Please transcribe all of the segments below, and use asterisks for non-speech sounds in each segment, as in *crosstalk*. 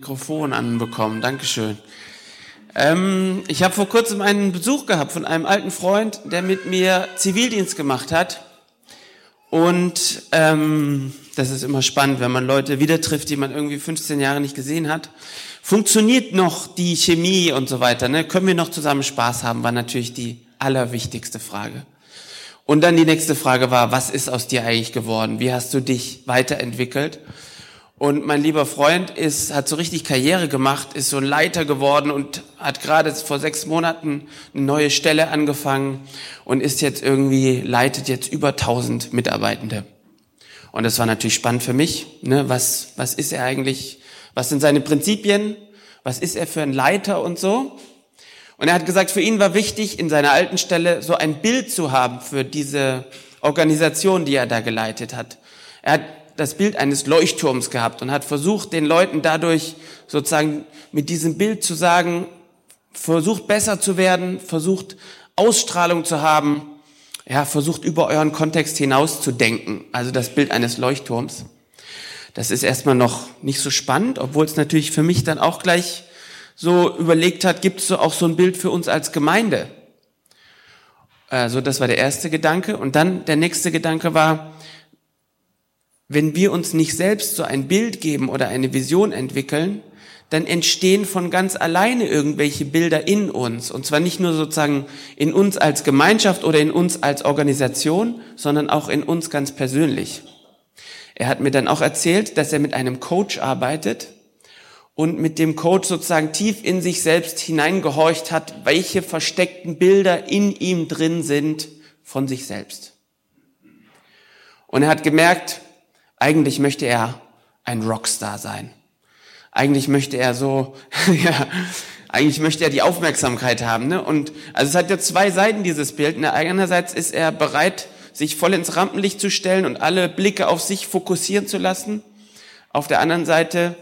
Mikrofon anbekommen. Dankeschön. Ähm, ich habe vor kurzem einen Besuch gehabt von einem alten Freund, der mit mir Zivildienst gemacht hat. Und ähm, das ist immer spannend, wenn man Leute wieder trifft, die man irgendwie 15 Jahre nicht gesehen hat. Funktioniert noch die Chemie und so weiter? Ne? Können wir noch zusammen Spaß haben? War natürlich die allerwichtigste Frage. Und dann die nächste Frage war, was ist aus dir eigentlich geworden? Wie hast du dich weiterentwickelt? Und mein lieber Freund ist, hat so richtig Karriere gemacht, ist so ein Leiter geworden und hat gerade vor sechs Monaten eine neue Stelle angefangen und ist jetzt irgendwie, leitet jetzt über 1000 Mitarbeitende. Und das war natürlich spannend für mich. Ne? Was, was ist er eigentlich? Was sind seine Prinzipien? Was ist er für ein Leiter und so? Und er hat gesagt, für ihn war wichtig, in seiner alten Stelle so ein Bild zu haben für diese Organisation, die er da geleitet hat. Er hat das Bild eines Leuchtturms gehabt und hat versucht, den Leuten dadurch sozusagen mit diesem Bild zu sagen, versucht besser zu werden, versucht Ausstrahlung zu haben, ja, versucht über euren Kontext hinaus zu denken. Also das Bild eines Leuchtturms. Das ist erstmal noch nicht so spannend, obwohl es natürlich für mich dann auch gleich so überlegt hat, gibt es auch so ein Bild für uns als Gemeinde? Also das war der erste Gedanke. Und dann der nächste Gedanke war, wenn wir uns nicht selbst so ein Bild geben oder eine Vision entwickeln, dann entstehen von ganz alleine irgendwelche Bilder in uns. Und zwar nicht nur sozusagen in uns als Gemeinschaft oder in uns als Organisation, sondern auch in uns ganz persönlich. Er hat mir dann auch erzählt, dass er mit einem Coach arbeitet und mit dem Coach sozusagen tief in sich selbst hineingehorcht hat, welche versteckten Bilder in ihm drin sind von sich selbst. Und er hat gemerkt, eigentlich möchte er ein Rockstar sein. Eigentlich möchte er so, *laughs* ja, eigentlich möchte er die Aufmerksamkeit haben. Ne? Und also es hat ja zwei Seiten dieses Bild. Ne? Einerseits ist er bereit, sich voll ins Rampenlicht zu stellen und alle Blicke auf sich fokussieren zu lassen. Auf der anderen Seite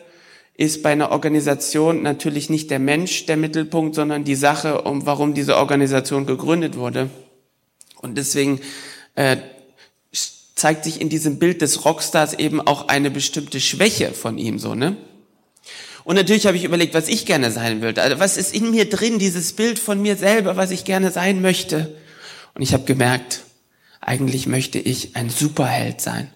ist bei einer Organisation natürlich nicht der Mensch der Mittelpunkt, sondern die Sache, um warum diese Organisation gegründet wurde. Und deswegen äh, zeigt sich in diesem Bild des Rockstars eben auch eine bestimmte Schwäche von ihm, so, ne? Und natürlich habe ich überlegt, was ich gerne sein würde. Also was ist in mir drin, dieses Bild von mir selber, was ich gerne sein möchte? Und ich habe gemerkt, eigentlich möchte ich ein Superheld sein.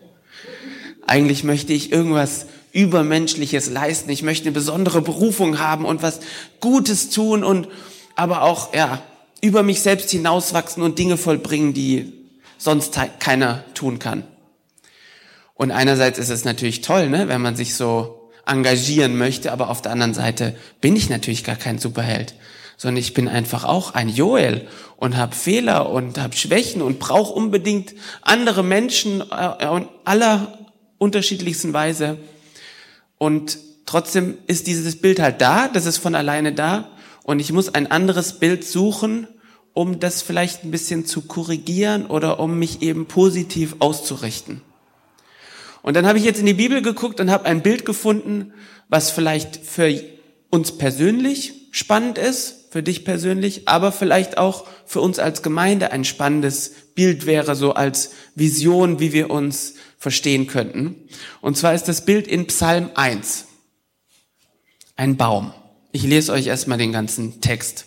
Eigentlich möchte ich irgendwas Übermenschliches leisten. Ich möchte eine besondere Berufung haben und was Gutes tun und aber auch, ja, über mich selbst hinauswachsen und Dinge vollbringen, die sonst keiner tun kann. Und einerseits ist es natürlich toll, ne, wenn man sich so engagieren möchte, aber auf der anderen Seite bin ich natürlich gar kein Superheld, sondern ich bin einfach auch ein Joel und habe Fehler und habe Schwächen und brauche unbedingt andere Menschen äh, in aller unterschiedlichsten Weise. Und trotzdem ist dieses Bild halt da, das ist von alleine da und ich muss ein anderes Bild suchen, um das vielleicht ein bisschen zu korrigieren oder um mich eben positiv auszurichten. Und dann habe ich jetzt in die Bibel geguckt und habe ein Bild gefunden, was vielleicht für uns persönlich spannend ist, für dich persönlich, aber vielleicht auch für uns als Gemeinde ein spannendes Bild wäre, so als Vision, wie wir uns verstehen könnten. Und zwar ist das Bild in Psalm 1. Ein Baum. Ich lese euch erstmal den ganzen Text.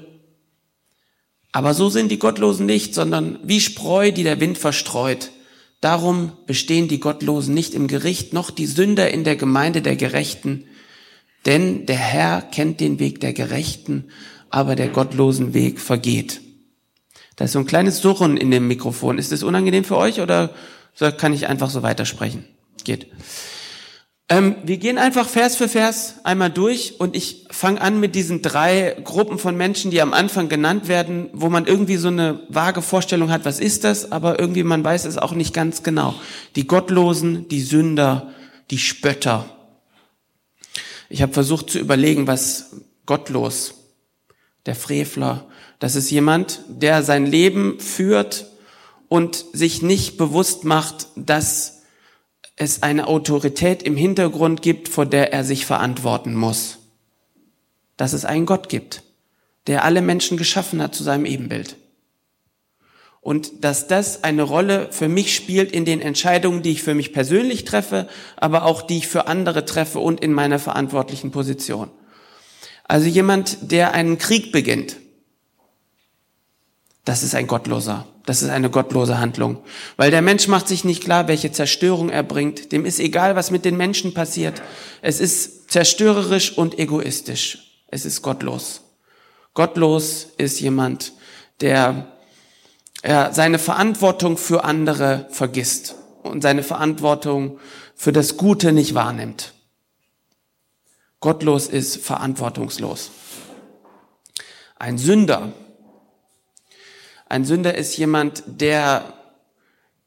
aber so sind die Gottlosen nicht, sondern wie Spreu, die der Wind verstreut. Darum bestehen die Gottlosen nicht im Gericht, noch die Sünder in der Gemeinde der Gerechten. Denn der Herr kennt den Weg der Gerechten, aber der gottlosen Weg vergeht. Da ist so ein kleines Surren in dem Mikrofon. Ist das unangenehm für euch oder kann ich einfach so weitersprechen? Geht. Ähm, wir gehen einfach Vers für Vers einmal durch und ich fange an mit diesen drei Gruppen von Menschen, die am Anfang genannt werden, wo man irgendwie so eine vage Vorstellung hat, was ist das, aber irgendwie man weiß es auch nicht ganz genau. Die Gottlosen, die Sünder, die Spötter. Ich habe versucht zu überlegen, was gottlos, der Frevler, das ist jemand, der sein Leben führt und sich nicht bewusst macht, dass es eine Autorität im Hintergrund gibt, vor der er sich verantworten muss. Dass es einen Gott gibt, der alle Menschen geschaffen hat zu seinem Ebenbild. Und dass das eine Rolle für mich spielt in den Entscheidungen, die ich für mich persönlich treffe, aber auch die ich für andere treffe und in meiner verantwortlichen Position. Also jemand, der einen Krieg beginnt, das ist ein gottloser, das ist eine gottlose Handlung. Weil der Mensch macht sich nicht klar, welche Zerstörung er bringt. Dem ist egal, was mit den Menschen passiert. Es ist zerstörerisch und egoistisch. Es ist gottlos. Gottlos ist jemand, der er seine Verantwortung für andere vergisst und seine Verantwortung für das Gute nicht wahrnimmt. Gottlos ist verantwortungslos. Ein Sünder ein Sünder ist jemand, der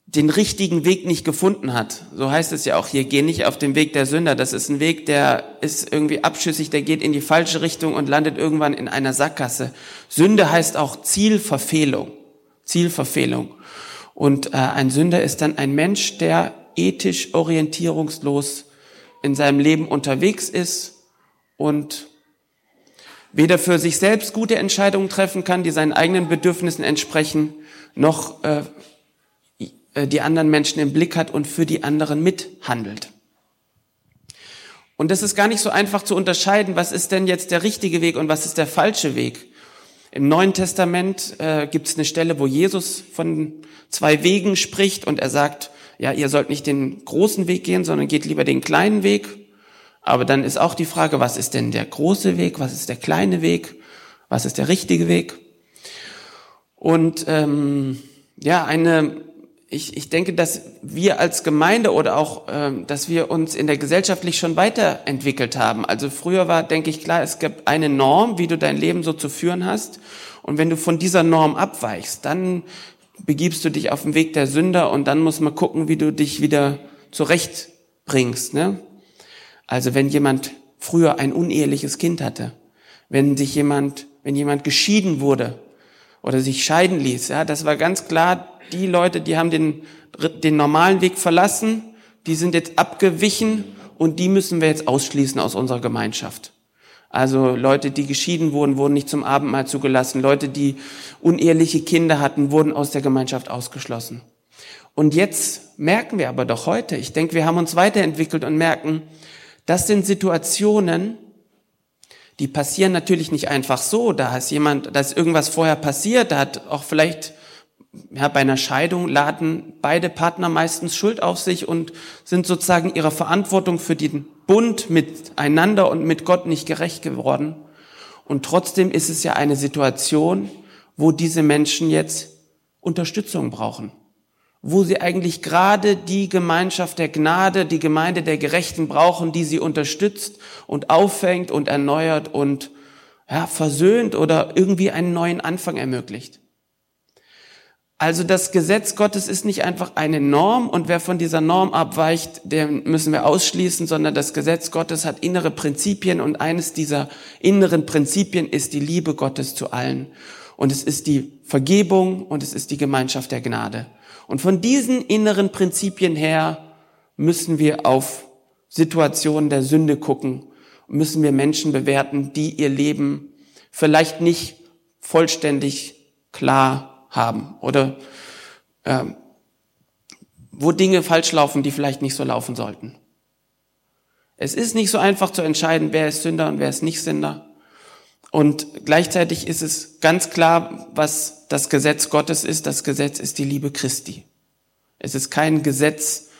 den richtigen Weg nicht gefunden hat. So heißt es ja auch hier, geh nicht auf den Weg der Sünder. Das ist ein Weg, der ist irgendwie abschüssig, der geht in die falsche Richtung und landet irgendwann in einer Sackgasse. Sünde heißt auch Zielverfehlung. Zielverfehlung. Und äh, ein Sünder ist dann ein Mensch, der ethisch orientierungslos in seinem Leben unterwegs ist und weder für sich selbst gute Entscheidungen treffen kann, die seinen eigenen Bedürfnissen entsprechen, noch äh, äh, die anderen Menschen im Blick hat und für die anderen mithandelt. Und das ist gar nicht so einfach zu unterscheiden, was ist denn jetzt der richtige Weg und was ist der falsche Weg. Im Neuen Testament äh, gibt es eine Stelle, wo Jesus von zwei Wegen spricht und er sagt, ja, ihr sollt nicht den großen Weg gehen, sondern geht lieber den kleinen Weg. Aber dann ist auch die Frage, was ist denn der große Weg, was ist der kleine Weg, was ist der richtige Weg? Und ähm, ja, eine, ich, ich denke, dass wir als Gemeinde oder auch, ähm, dass wir uns in der gesellschaftlich schon weiterentwickelt haben. Also früher war, denke ich, klar, es gibt eine Norm, wie du dein Leben so zu führen hast. Und wenn du von dieser Norm abweichst, dann begibst du dich auf den Weg der Sünder und dann muss man gucken, wie du dich wieder zurechtbringst. Ne? Also wenn jemand früher ein uneheliches Kind hatte, wenn sich jemand, wenn jemand geschieden wurde oder sich scheiden ließ, ja, das war ganz klar, die Leute, die haben den, den normalen Weg verlassen, die sind jetzt abgewichen und die müssen wir jetzt ausschließen aus unserer Gemeinschaft. Also Leute, die geschieden wurden, wurden nicht zum Abendmahl zugelassen. Leute, die uneheliche Kinder hatten, wurden aus der Gemeinschaft ausgeschlossen. Und jetzt merken wir aber doch heute, ich denke, wir haben uns weiterentwickelt und merken, das sind Situationen, die passieren natürlich nicht einfach so. Da ist jemand, da ist irgendwas vorher passiert, da hat auch vielleicht ja, bei einer Scheidung laden beide Partner meistens Schuld auf sich und sind sozusagen ihrer Verantwortung für den Bund miteinander und mit Gott nicht gerecht geworden. Und trotzdem ist es ja eine Situation, wo diese Menschen jetzt Unterstützung brauchen wo sie eigentlich gerade die Gemeinschaft der Gnade, die Gemeinde der Gerechten brauchen, die sie unterstützt und auffängt und erneuert und ja, versöhnt oder irgendwie einen neuen Anfang ermöglicht. Also das Gesetz Gottes ist nicht einfach eine Norm und wer von dieser Norm abweicht, den müssen wir ausschließen, sondern das Gesetz Gottes hat innere Prinzipien und eines dieser inneren Prinzipien ist die Liebe Gottes zu allen. Und es ist die Vergebung und es ist die Gemeinschaft der Gnade. Und von diesen inneren Prinzipien her müssen wir auf Situationen der Sünde gucken, müssen wir Menschen bewerten, die ihr Leben vielleicht nicht vollständig klar haben oder äh, wo Dinge falsch laufen, die vielleicht nicht so laufen sollten. Es ist nicht so einfach zu entscheiden, wer ist Sünder und wer ist nicht Sünder. Und gleichzeitig ist es ganz klar, was das Gesetz Gottes ist. Das Gesetz ist die Liebe Christi. Es ist kein Gesetz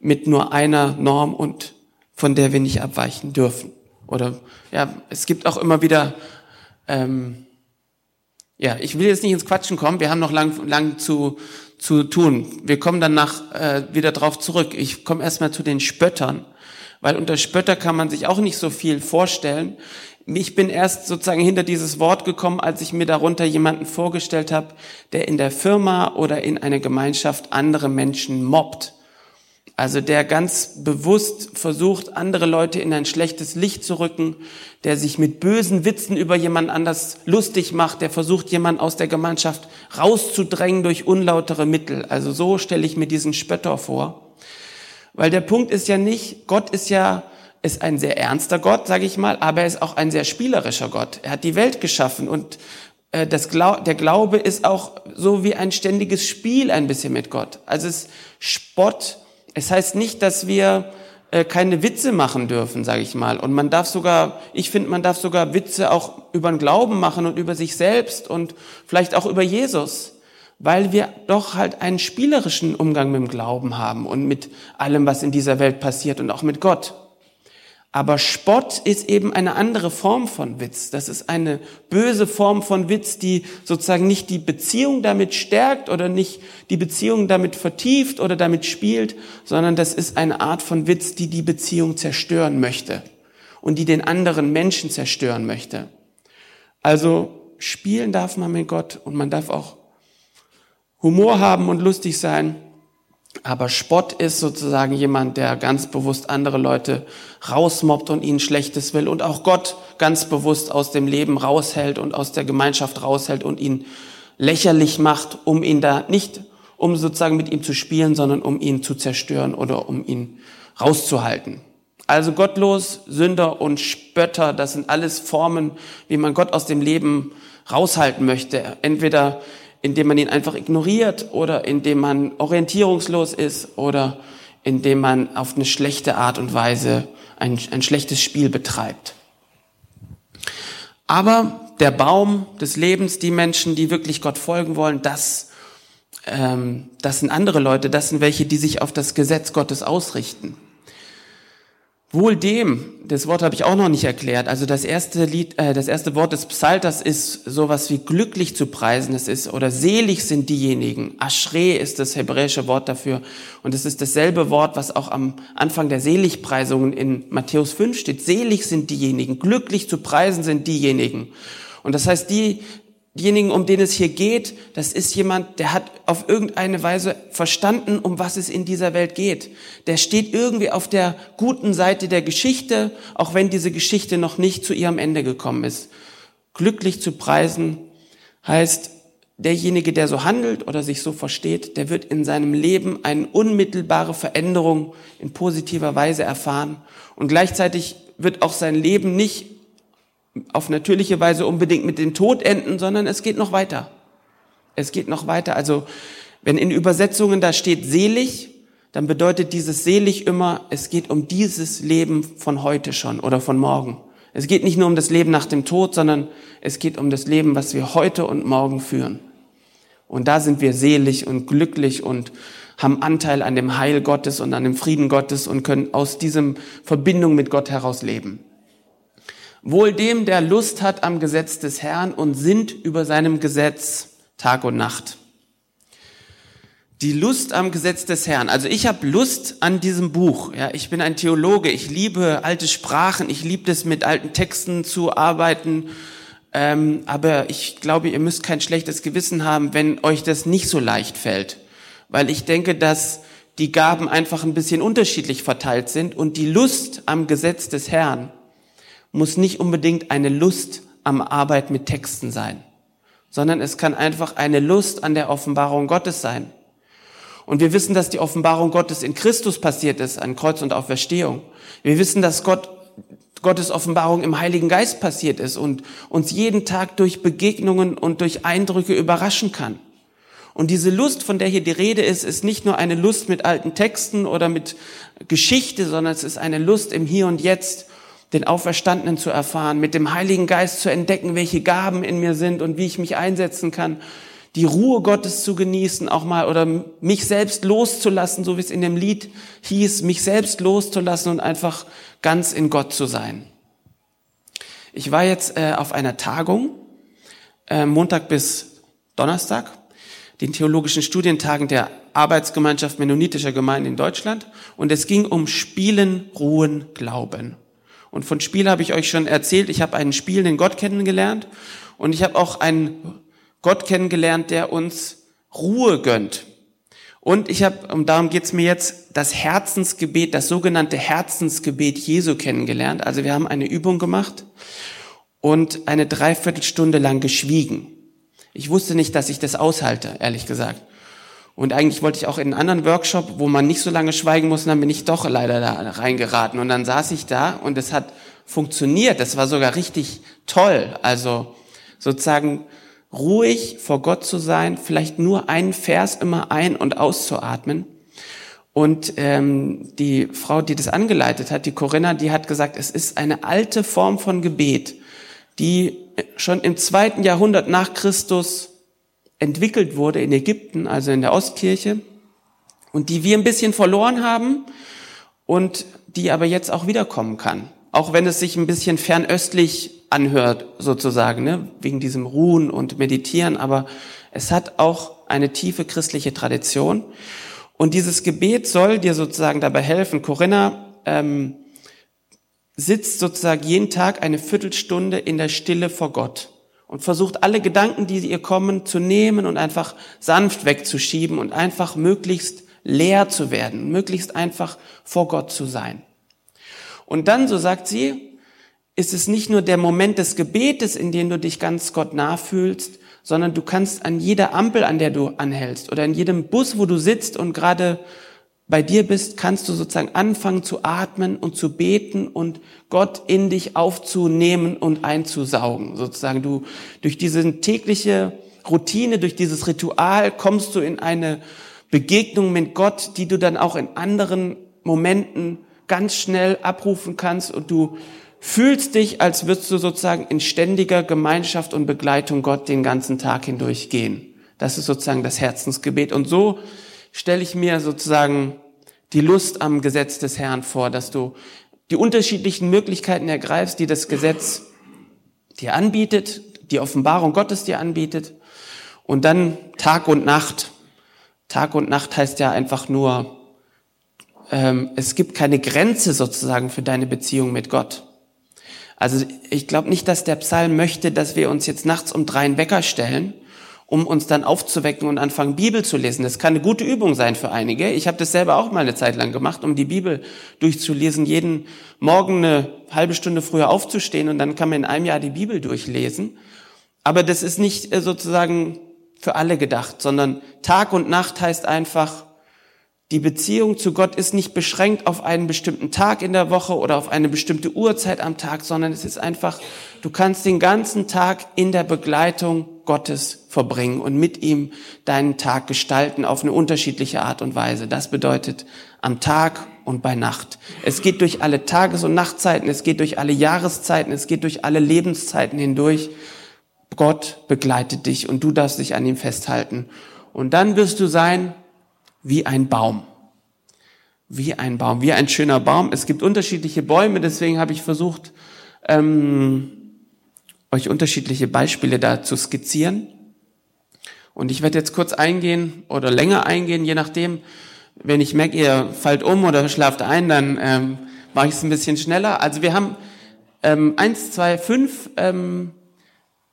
mit nur einer Norm und von der wir nicht abweichen dürfen. Oder ja, es gibt auch immer wieder, ähm, ja, ich will jetzt nicht ins Quatschen kommen. Wir haben noch lang, lang zu zu tun. Wir kommen danach äh, wieder drauf zurück. Ich komme erstmal zu den Spöttern, weil unter Spötter kann man sich auch nicht so viel vorstellen. Ich bin erst sozusagen hinter dieses Wort gekommen, als ich mir darunter jemanden vorgestellt habe, der in der Firma oder in einer Gemeinschaft andere Menschen mobbt. Also der ganz bewusst versucht, andere Leute in ein schlechtes Licht zu rücken, der sich mit bösen Witzen über jemand anders lustig macht, der versucht, jemand aus der Gemeinschaft rauszudrängen durch unlautere Mittel. Also so stelle ich mir diesen Spötter vor. Weil der Punkt ist ja nicht, Gott ist ja ist ein sehr ernster Gott, sage ich mal, aber er ist auch ein sehr spielerischer Gott. Er hat die Welt geschaffen und äh, das Glau der Glaube ist auch so wie ein ständiges Spiel ein bisschen mit Gott. Also es ist Spott, es heißt nicht, dass wir äh, keine Witze machen dürfen, sage ich mal. Und man darf sogar, ich finde, man darf sogar Witze auch über den Glauben machen und über sich selbst und vielleicht auch über Jesus, weil wir doch halt einen spielerischen Umgang mit dem Glauben haben und mit allem, was in dieser Welt passiert und auch mit Gott. Aber Spott ist eben eine andere Form von Witz. Das ist eine böse Form von Witz, die sozusagen nicht die Beziehung damit stärkt oder nicht die Beziehung damit vertieft oder damit spielt, sondern das ist eine Art von Witz, die die Beziehung zerstören möchte und die den anderen Menschen zerstören möchte. Also spielen darf man mit Gott und man darf auch Humor haben und lustig sein. Aber Spott ist sozusagen jemand, der ganz bewusst andere Leute rausmobbt und ihnen Schlechtes will und auch Gott ganz bewusst aus dem Leben raushält und aus der Gemeinschaft raushält und ihn lächerlich macht, um ihn da nicht, um sozusagen mit ihm zu spielen, sondern um ihn zu zerstören oder um ihn rauszuhalten. Also gottlos, Sünder und Spötter, das sind alles Formen, wie man Gott aus dem Leben raushalten möchte. Entweder indem man ihn einfach ignoriert oder indem man orientierungslos ist oder indem man auf eine schlechte Art und Weise ein, ein schlechtes Spiel betreibt. Aber der Baum des Lebens, die Menschen, die wirklich Gott folgen wollen, das, ähm, das sind andere Leute, das sind welche, die sich auf das Gesetz Gottes ausrichten. Wohl dem, das Wort habe ich auch noch nicht erklärt. Also das erste Lied, äh, das erste Wort des Psalters ist sowas wie glücklich zu preisen. Es ist oder selig sind diejenigen. Aschre ist das hebräische Wort dafür und es ist dasselbe Wort, was auch am Anfang der Seligpreisungen in Matthäus 5 steht. Selig sind diejenigen, glücklich zu preisen sind diejenigen. Und das heißt, die Diejenigen, um den es hier geht, das ist jemand, der hat auf irgendeine Weise verstanden, um was es in dieser Welt geht. Der steht irgendwie auf der guten Seite der Geschichte, auch wenn diese Geschichte noch nicht zu ihrem Ende gekommen ist. Glücklich zu preisen heißt, derjenige, der so handelt oder sich so versteht, der wird in seinem Leben eine unmittelbare Veränderung in positiver Weise erfahren. Und gleichzeitig wird auch sein Leben nicht auf natürliche Weise unbedingt mit dem Tod enden, sondern es geht noch weiter. Es geht noch weiter. Also wenn in Übersetzungen da steht selig, dann bedeutet dieses selig immer, es geht um dieses Leben von heute schon oder von morgen. Es geht nicht nur um das Leben nach dem Tod, sondern es geht um das Leben, was wir heute und morgen führen. Und da sind wir selig und glücklich und haben Anteil an dem Heil Gottes und an dem Frieden Gottes und können aus diesem Verbindung mit Gott heraus leben. Wohl dem, der Lust hat am Gesetz des Herrn und sinnt über seinem Gesetz Tag und Nacht. Die Lust am Gesetz des Herrn. Also ich habe Lust an diesem Buch. Ja, ich bin ein Theologe. Ich liebe alte Sprachen. Ich liebe es, mit alten Texten zu arbeiten. Ähm, aber ich glaube, ihr müsst kein schlechtes Gewissen haben, wenn euch das nicht so leicht fällt. Weil ich denke, dass die Gaben einfach ein bisschen unterschiedlich verteilt sind und die Lust am Gesetz des Herrn muss nicht unbedingt eine Lust am Arbeit mit Texten sein, sondern es kann einfach eine Lust an der Offenbarung Gottes sein. Und wir wissen, dass die Offenbarung Gottes in Christus passiert ist, an Kreuz und Auferstehung. Wir wissen, dass Gott, Gottes Offenbarung im Heiligen Geist passiert ist und uns jeden Tag durch Begegnungen und durch Eindrücke überraschen kann. Und diese Lust, von der hier die Rede ist, ist nicht nur eine Lust mit alten Texten oder mit Geschichte, sondern es ist eine Lust im Hier und Jetzt den Auferstandenen zu erfahren, mit dem Heiligen Geist zu entdecken, welche Gaben in mir sind und wie ich mich einsetzen kann, die Ruhe Gottes zu genießen, auch mal oder mich selbst loszulassen, so wie es in dem Lied hieß, mich selbst loszulassen und einfach ganz in Gott zu sein. Ich war jetzt äh, auf einer Tagung, äh, Montag bis Donnerstag, den theologischen Studientagen der Arbeitsgemeinschaft Mennonitischer Gemeinden in Deutschland, und es ging um Spielen, Ruhen, Glauben. Und von Spiel habe ich euch schon erzählt. Ich habe einen spielenden Gott kennengelernt und ich habe auch einen Gott kennengelernt, der uns Ruhe gönnt. Und ich habe, und darum geht's mir jetzt, das Herzensgebet, das sogenannte Herzensgebet Jesu kennengelernt. Also wir haben eine Übung gemacht und eine Dreiviertelstunde lang geschwiegen. Ich wusste nicht, dass ich das aushalte, ehrlich gesagt. Und eigentlich wollte ich auch in einen anderen Workshop, wo man nicht so lange schweigen muss, und dann bin ich doch leider da reingeraten. Und dann saß ich da und es hat funktioniert. Das war sogar richtig toll. Also sozusagen ruhig vor Gott zu sein, vielleicht nur einen Vers immer ein- und auszuatmen. Und ähm, die Frau, die das angeleitet hat, die Corinna, die hat gesagt, es ist eine alte Form von Gebet, die schon im zweiten Jahrhundert nach Christus entwickelt wurde in Ägypten, also in der Ostkirche, und die wir ein bisschen verloren haben und die aber jetzt auch wiederkommen kann. Auch wenn es sich ein bisschen fernöstlich anhört, sozusagen, ne? wegen diesem Ruhen und Meditieren, aber es hat auch eine tiefe christliche Tradition. Und dieses Gebet soll dir sozusagen dabei helfen. Corinna ähm, sitzt sozusagen jeden Tag eine Viertelstunde in der Stille vor Gott und versucht alle Gedanken, die ihr kommen, zu nehmen und einfach sanft wegzuschieben und einfach möglichst leer zu werden, möglichst einfach vor Gott zu sein. Und dann, so sagt sie, ist es nicht nur der Moment des Gebetes, in dem du dich ganz Gott nachfühlst, sondern du kannst an jeder Ampel, an der du anhältst oder in jedem Bus, wo du sitzt und gerade bei dir bist, kannst du sozusagen anfangen zu atmen und zu beten und Gott in dich aufzunehmen und einzusaugen. Sozusagen du durch diese tägliche Routine, durch dieses Ritual kommst du in eine Begegnung mit Gott, die du dann auch in anderen Momenten ganz schnell abrufen kannst und du fühlst dich, als würdest du sozusagen in ständiger Gemeinschaft und Begleitung Gott den ganzen Tag hindurch gehen. Das ist sozusagen das Herzensgebet. Und so stelle ich mir sozusagen die Lust am Gesetz des Herrn vor, dass du die unterschiedlichen Möglichkeiten ergreifst, die das Gesetz dir anbietet, die Offenbarung Gottes dir anbietet. Und dann Tag und Nacht. Tag und Nacht heißt ja einfach nur, ähm, es gibt keine Grenze sozusagen für deine Beziehung mit Gott. Also ich glaube nicht, dass der Psalm möchte, dass wir uns jetzt nachts um drei einen Wecker stellen, um uns dann aufzuwecken und anfangen, Bibel zu lesen. Das kann eine gute Übung sein für einige. Ich habe das selber auch mal eine Zeit lang gemacht, um die Bibel durchzulesen, jeden Morgen eine halbe Stunde früher aufzustehen und dann kann man in einem Jahr die Bibel durchlesen. Aber das ist nicht äh, sozusagen für alle gedacht, sondern Tag und Nacht heißt einfach, die Beziehung zu Gott ist nicht beschränkt auf einen bestimmten Tag in der Woche oder auf eine bestimmte Uhrzeit am Tag, sondern es ist einfach, du kannst den ganzen Tag in der Begleitung Gottes verbringen und mit ihm deinen Tag gestalten auf eine unterschiedliche Art und Weise. Das bedeutet am Tag und bei Nacht. Es geht durch alle Tages- und Nachtzeiten, es geht durch alle Jahreszeiten, es geht durch alle Lebenszeiten hindurch. Gott begleitet dich und du darfst dich an ihm festhalten. Und dann wirst du sein wie ein Baum. Wie ein Baum, wie ein schöner Baum. Es gibt unterschiedliche Bäume, deswegen habe ich versucht, ähm, euch unterschiedliche Beispiele da zu skizzieren. Und ich werde jetzt kurz eingehen oder länger eingehen, je nachdem. Wenn ich merke, ihr fallt um oder schlaft ein, dann ähm, mache ich es ein bisschen schneller. Also wir haben ähm, eins, zwei, fünf ähm,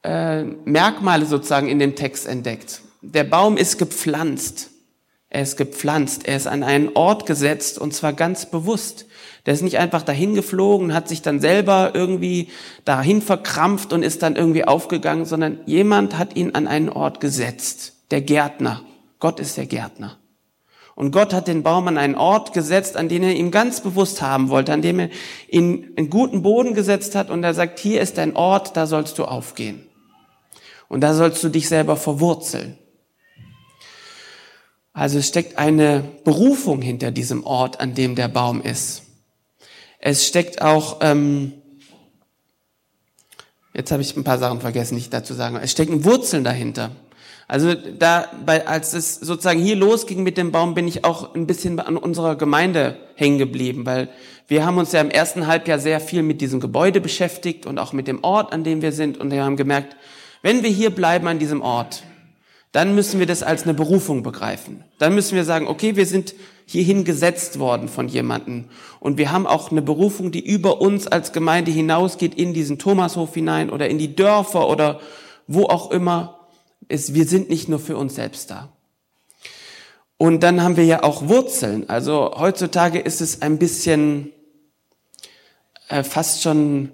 äh, Merkmale sozusagen in dem Text entdeckt. Der Baum ist gepflanzt. Er ist gepflanzt, er ist an einen Ort gesetzt und zwar ganz bewusst. Der ist nicht einfach dahin geflogen, hat sich dann selber irgendwie dahin verkrampft und ist dann irgendwie aufgegangen, sondern jemand hat ihn an einen Ort gesetzt. Der Gärtner. Gott ist der Gärtner. Und Gott hat den Baum an einen Ort gesetzt, an den er ihn ganz bewusst haben wollte, an dem er ihn in guten Boden gesetzt hat und er sagt, hier ist dein Ort, da sollst du aufgehen. Und da sollst du dich selber verwurzeln. Also es steckt eine Berufung hinter diesem Ort, an dem der Baum ist. Es steckt auch, ähm, jetzt habe ich ein paar Sachen vergessen, nicht dazu sagen, es stecken Wurzeln dahinter. Also da, bei, als es sozusagen hier losging mit dem Baum, bin ich auch ein bisschen an unserer Gemeinde hängen geblieben, weil wir haben uns ja im ersten Halbjahr sehr viel mit diesem Gebäude beschäftigt und auch mit dem Ort, an dem wir sind. Und wir haben gemerkt, wenn wir hier bleiben an diesem Ort, dann müssen wir das als eine Berufung begreifen. Dann müssen wir sagen, okay, wir sind hierhin gesetzt worden von jemandem und wir haben auch eine Berufung, die über uns als Gemeinde hinausgeht in diesen Thomashof hinein oder in die Dörfer oder wo auch immer. Es, wir sind nicht nur für uns selbst da. Und dann haben wir ja auch Wurzeln. Also heutzutage ist es ein bisschen äh, fast schon,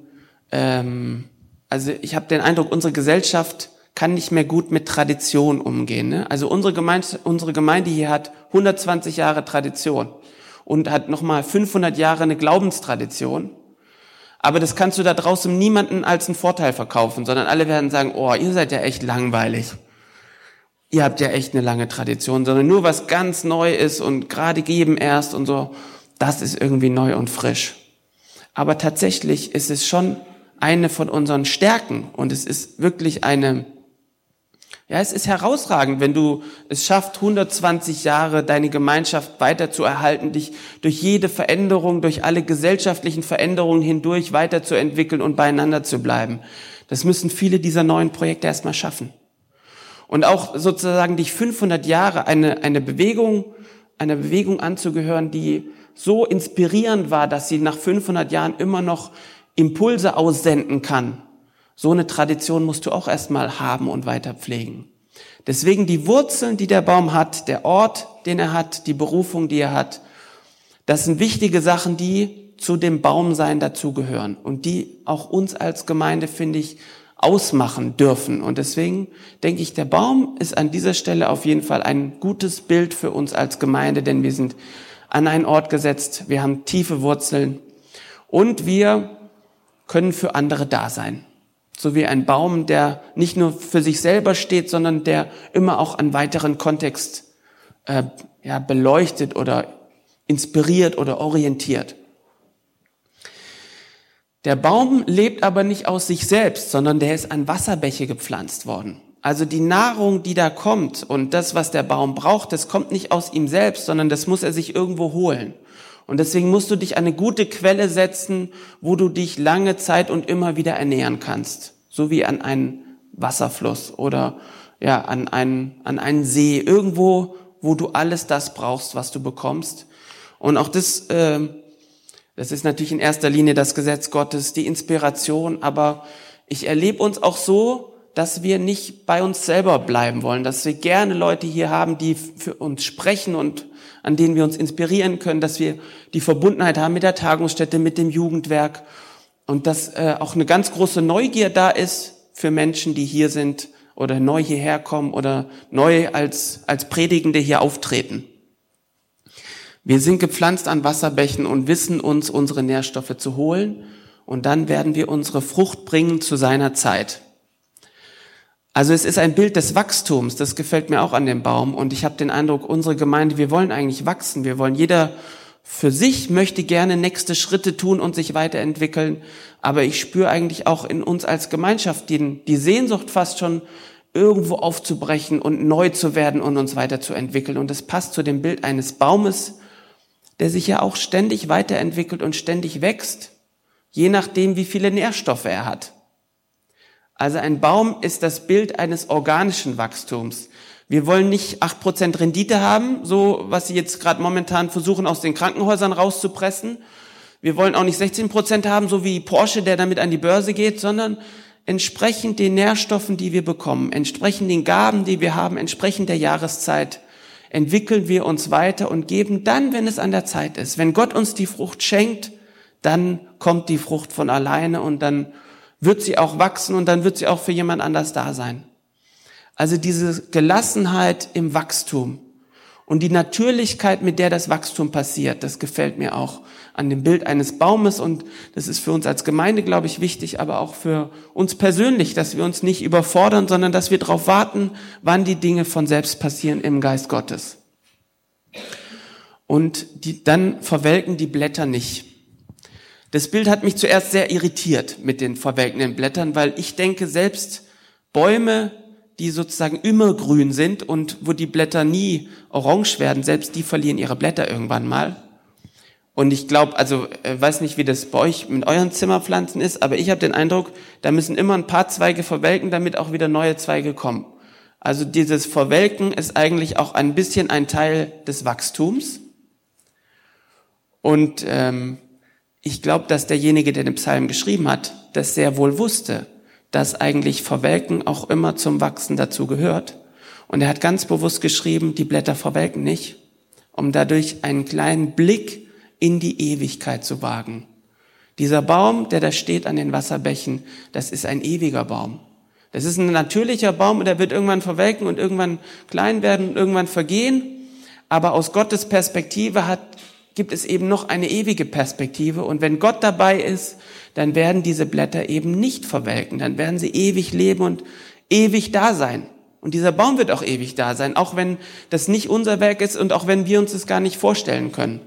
ähm, also ich habe den Eindruck, unsere Gesellschaft kann nicht mehr gut mit Tradition umgehen. Ne? Also unsere Gemeinde, unsere Gemeinde hier hat 120 Jahre Tradition und hat nochmal 500 Jahre eine Glaubenstradition. Aber das kannst du da draußen niemanden als einen Vorteil verkaufen, sondern alle werden sagen, oh, ihr seid ja echt langweilig. Ihr habt ja echt eine lange Tradition, sondern nur was ganz neu ist und gerade geben erst und so, das ist irgendwie neu und frisch. Aber tatsächlich ist es schon eine von unseren Stärken und es ist wirklich eine, ja, es ist herausragend, wenn du es schaffst, 120 Jahre deine Gemeinschaft weiter zu erhalten, dich durch jede Veränderung, durch alle gesellschaftlichen Veränderungen hindurch weiterzuentwickeln und beieinander zu bleiben. Das müssen viele dieser neuen Projekte erstmal schaffen. Und auch sozusagen dich 500 Jahre eine, eine Bewegung, einer Bewegung anzugehören, die so inspirierend war, dass sie nach 500 Jahren immer noch Impulse aussenden kann so eine Tradition musst du auch erstmal haben und weiter pflegen. Deswegen die Wurzeln, die der Baum hat, der Ort, den er hat, die Berufung, die er hat, das sind wichtige Sachen, die zu dem Baumsein dazugehören und die auch uns als Gemeinde, finde ich, ausmachen dürfen. Und deswegen denke ich, der Baum ist an dieser Stelle auf jeden Fall ein gutes Bild für uns als Gemeinde, denn wir sind an einen Ort gesetzt, wir haben tiefe Wurzeln und wir können für andere da sein. So wie ein Baum, der nicht nur für sich selber steht, sondern der immer auch einen weiteren Kontext äh, ja, beleuchtet oder inspiriert oder orientiert. Der Baum lebt aber nicht aus sich selbst, sondern der ist an Wasserbäche gepflanzt worden. Also die Nahrung, die da kommt und das, was der Baum braucht, das kommt nicht aus ihm selbst, sondern das muss er sich irgendwo holen. Und deswegen musst du dich an eine gute Quelle setzen, wo du dich lange Zeit und immer wieder ernähren kannst. So wie an einen Wasserfluss oder ja, an einen, an einen See. Irgendwo, wo du alles das brauchst, was du bekommst. Und auch das, äh, das ist natürlich in erster Linie das Gesetz Gottes, die Inspiration. Aber ich erlebe uns auch so, dass wir nicht bei uns selber bleiben wollen, dass wir gerne Leute hier haben, die für uns sprechen und an denen wir uns inspirieren können, dass wir die Verbundenheit haben mit der Tagungsstätte, mit dem Jugendwerk und dass äh, auch eine ganz große Neugier da ist für Menschen, die hier sind oder neu hierher kommen oder neu als, als Predigende hier auftreten. Wir sind gepflanzt an Wasserbächen und wissen uns unsere Nährstoffe zu holen und dann werden wir unsere Frucht bringen zu seiner Zeit. Also es ist ein Bild des Wachstums, das gefällt mir auch an dem Baum. Und ich habe den Eindruck, unsere Gemeinde, wir wollen eigentlich wachsen, wir wollen jeder für sich möchte gerne nächste Schritte tun und sich weiterentwickeln, aber ich spüre eigentlich auch in uns als Gemeinschaft die, die Sehnsucht fast schon irgendwo aufzubrechen und neu zu werden und uns weiterzuentwickeln. Und das passt zu dem Bild eines Baumes, der sich ja auch ständig weiterentwickelt und ständig wächst, je nachdem, wie viele Nährstoffe er hat. Also ein Baum ist das Bild eines organischen Wachstums. Wir wollen nicht acht Prozent Rendite haben, so was sie jetzt gerade momentan versuchen aus den Krankenhäusern rauszupressen. Wir wollen auch nicht 16 Prozent haben, so wie Porsche, der damit an die Börse geht, sondern entsprechend den Nährstoffen, die wir bekommen, entsprechend den Gaben, die wir haben, entsprechend der Jahreszeit, entwickeln wir uns weiter und geben dann, wenn es an der Zeit ist. Wenn Gott uns die Frucht schenkt, dann kommt die Frucht von alleine und dann wird sie auch wachsen und dann wird sie auch für jemand anders da sein. Also diese Gelassenheit im Wachstum und die Natürlichkeit, mit der das Wachstum passiert, das gefällt mir auch an dem Bild eines Baumes und das ist für uns als Gemeinde, glaube ich, wichtig, aber auch für uns persönlich, dass wir uns nicht überfordern, sondern dass wir darauf warten, wann die Dinge von selbst passieren im Geist Gottes. Und die, dann verwelken die Blätter nicht. Das Bild hat mich zuerst sehr irritiert mit den verwelkenden Blättern, weil ich denke, selbst Bäume, die sozusagen immer grün sind und wo die Blätter nie orange werden, selbst die verlieren ihre Blätter irgendwann mal. Und ich glaube, also äh, weiß nicht, wie das bei euch mit euren Zimmerpflanzen ist, aber ich habe den Eindruck, da müssen immer ein paar Zweige verwelken, damit auch wieder neue Zweige kommen. Also dieses Verwelken ist eigentlich auch ein bisschen ein Teil des Wachstums. Und ähm, ich glaube, dass derjenige, der den Psalm geschrieben hat, das sehr wohl wusste, dass eigentlich Verwelken auch immer zum Wachsen dazu gehört. Und er hat ganz bewusst geschrieben, die Blätter verwelken nicht, um dadurch einen kleinen Blick in die Ewigkeit zu wagen. Dieser Baum, der da steht an den Wasserbächen, das ist ein ewiger Baum. Das ist ein natürlicher Baum und der wird irgendwann verwelken und irgendwann klein werden und irgendwann vergehen. Aber aus Gottes Perspektive hat, gibt es eben noch eine ewige Perspektive. Und wenn Gott dabei ist, dann werden diese Blätter eben nicht verwelken. Dann werden sie ewig leben und ewig da sein. Und dieser Baum wird auch ewig da sein, auch wenn das nicht unser Werk ist und auch wenn wir uns das gar nicht vorstellen können.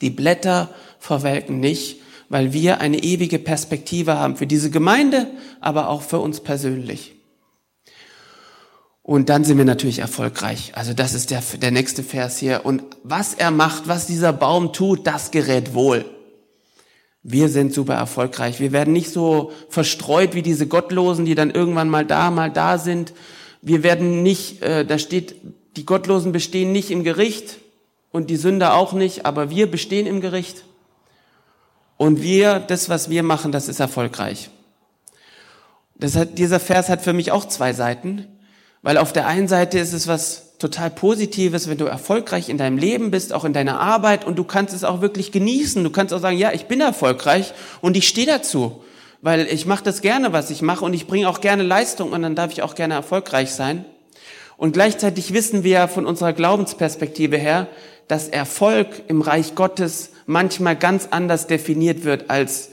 Die Blätter verwelken nicht, weil wir eine ewige Perspektive haben für diese Gemeinde, aber auch für uns persönlich. Und dann sind wir natürlich erfolgreich. Also das ist der, der nächste Vers hier. Und was er macht, was dieser Baum tut, das gerät wohl. Wir sind super erfolgreich. Wir werden nicht so verstreut wie diese Gottlosen, die dann irgendwann mal da, mal da sind. Wir werden nicht, äh, da steht, die Gottlosen bestehen nicht im Gericht und die Sünder auch nicht, aber wir bestehen im Gericht. Und wir, das, was wir machen, das ist erfolgreich. Das hat, dieser Vers hat für mich auch zwei Seiten, weil auf der einen Seite ist es was total Positives, wenn du erfolgreich in deinem Leben bist, auch in deiner Arbeit und du kannst es auch wirklich genießen. Du kannst auch sagen, ja, ich bin erfolgreich und ich stehe dazu, weil ich mache das gerne, was ich mache und ich bringe auch gerne Leistung und dann darf ich auch gerne erfolgreich sein. Und gleichzeitig wissen wir von unserer Glaubensperspektive her, dass Erfolg im Reich Gottes manchmal ganz anders definiert wird als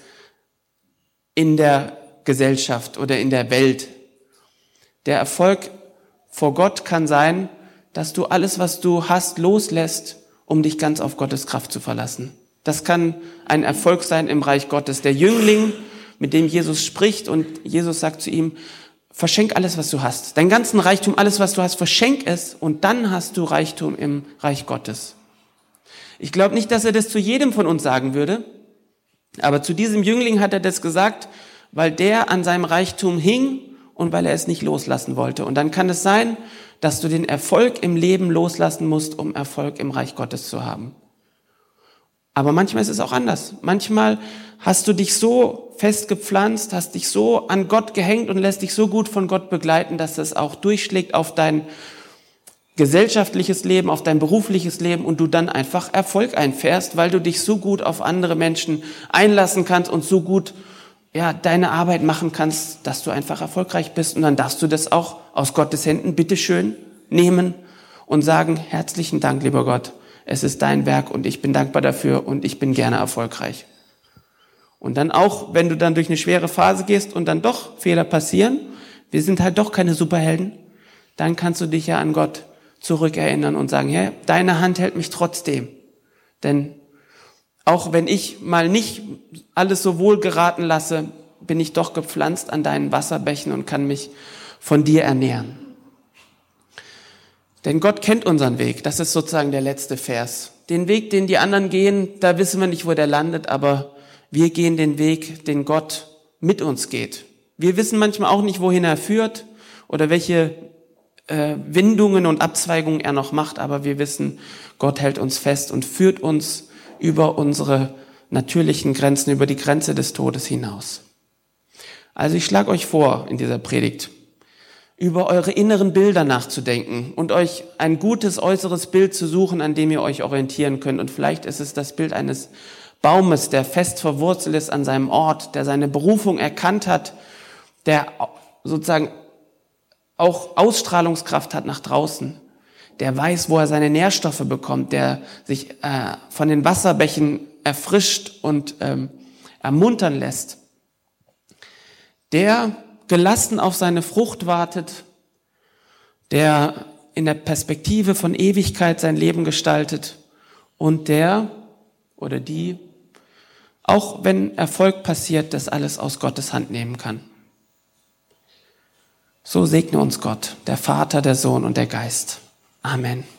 in der Gesellschaft oder in der Welt. Der Erfolg vor Gott kann sein, dass du alles, was du hast, loslässt, um dich ganz auf Gottes Kraft zu verlassen. Das kann ein Erfolg sein im Reich Gottes. Der Jüngling, mit dem Jesus spricht und Jesus sagt zu ihm, verschenk alles, was du hast. Dein ganzen Reichtum, alles, was du hast, verschenk es und dann hast du Reichtum im Reich Gottes. Ich glaube nicht, dass er das zu jedem von uns sagen würde, aber zu diesem Jüngling hat er das gesagt, weil der an seinem Reichtum hing und weil er es nicht loslassen wollte. Und dann kann es sein, dass du den Erfolg im Leben loslassen musst, um Erfolg im Reich Gottes zu haben. Aber manchmal ist es auch anders. Manchmal hast du dich so festgepflanzt, hast dich so an Gott gehängt und lässt dich so gut von Gott begleiten, dass es auch durchschlägt auf dein gesellschaftliches Leben, auf dein berufliches Leben und du dann einfach Erfolg einfährst, weil du dich so gut auf andere Menschen einlassen kannst und so gut ja, deine Arbeit machen kannst, dass du einfach erfolgreich bist. Und dann darfst du das auch aus Gottes Händen bitteschön nehmen und sagen, herzlichen Dank, lieber Gott. Es ist dein Werk und ich bin dankbar dafür und ich bin gerne erfolgreich. Und dann auch, wenn du dann durch eine schwere Phase gehst und dann doch Fehler passieren, wir sind halt doch keine Superhelden, dann kannst du dich ja an Gott zurückerinnern und sagen, ja, deine Hand hält mich trotzdem. Denn auch wenn ich mal nicht alles so wohl geraten lasse, bin ich doch gepflanzt an deinen Wasserbächen und kann mich von dir ernähren. Denn Gott kennt unseren Weg. Das ist sozusagen der letzte Vers. Den Weg, den die anderen gehen, da wissen wir nicht, wo der landet, aber wir gehen den Weg, den Gott mit uns geht. Wir wissen manchmal auch nicht, wohin er führt oder welche äh, Windungen und Abzweigungen er noch macht, aber wir wissen, Gott hält uns fest und führt uns über unsere natürlichen Grenzen, über die Grenze des Todes hinaus. Also ich schlage euch vor in dieser Predigt, über eure inneren Bilder nachzudenken und euch ein gutes äußeres Bild zu suchen, an dem ihr euch orientieren könnt. Und vielleicht ist es das Bild eines Baumes, der fest verwurzelt ist an seinem Ort, der seine Berufung erkannt hat, der sozusagen auch Ausstrahlungskraft hat nach draußen, der weiß, wo er seine Nährstoffe bekommt, der sich äh, von den Wasserbächen erfrischt und ähm, ermuntern lässt, der gelassen auf seine Frucht wartet, der in der Perspektive von Ewigkeit sein Leben gestaltet und der oder die, auch wenn Erfolg passiert, das alles aus Gottes Hand nehmen kann. So segne uns Gott, der Vater, der Sohn und der Geist. Amen.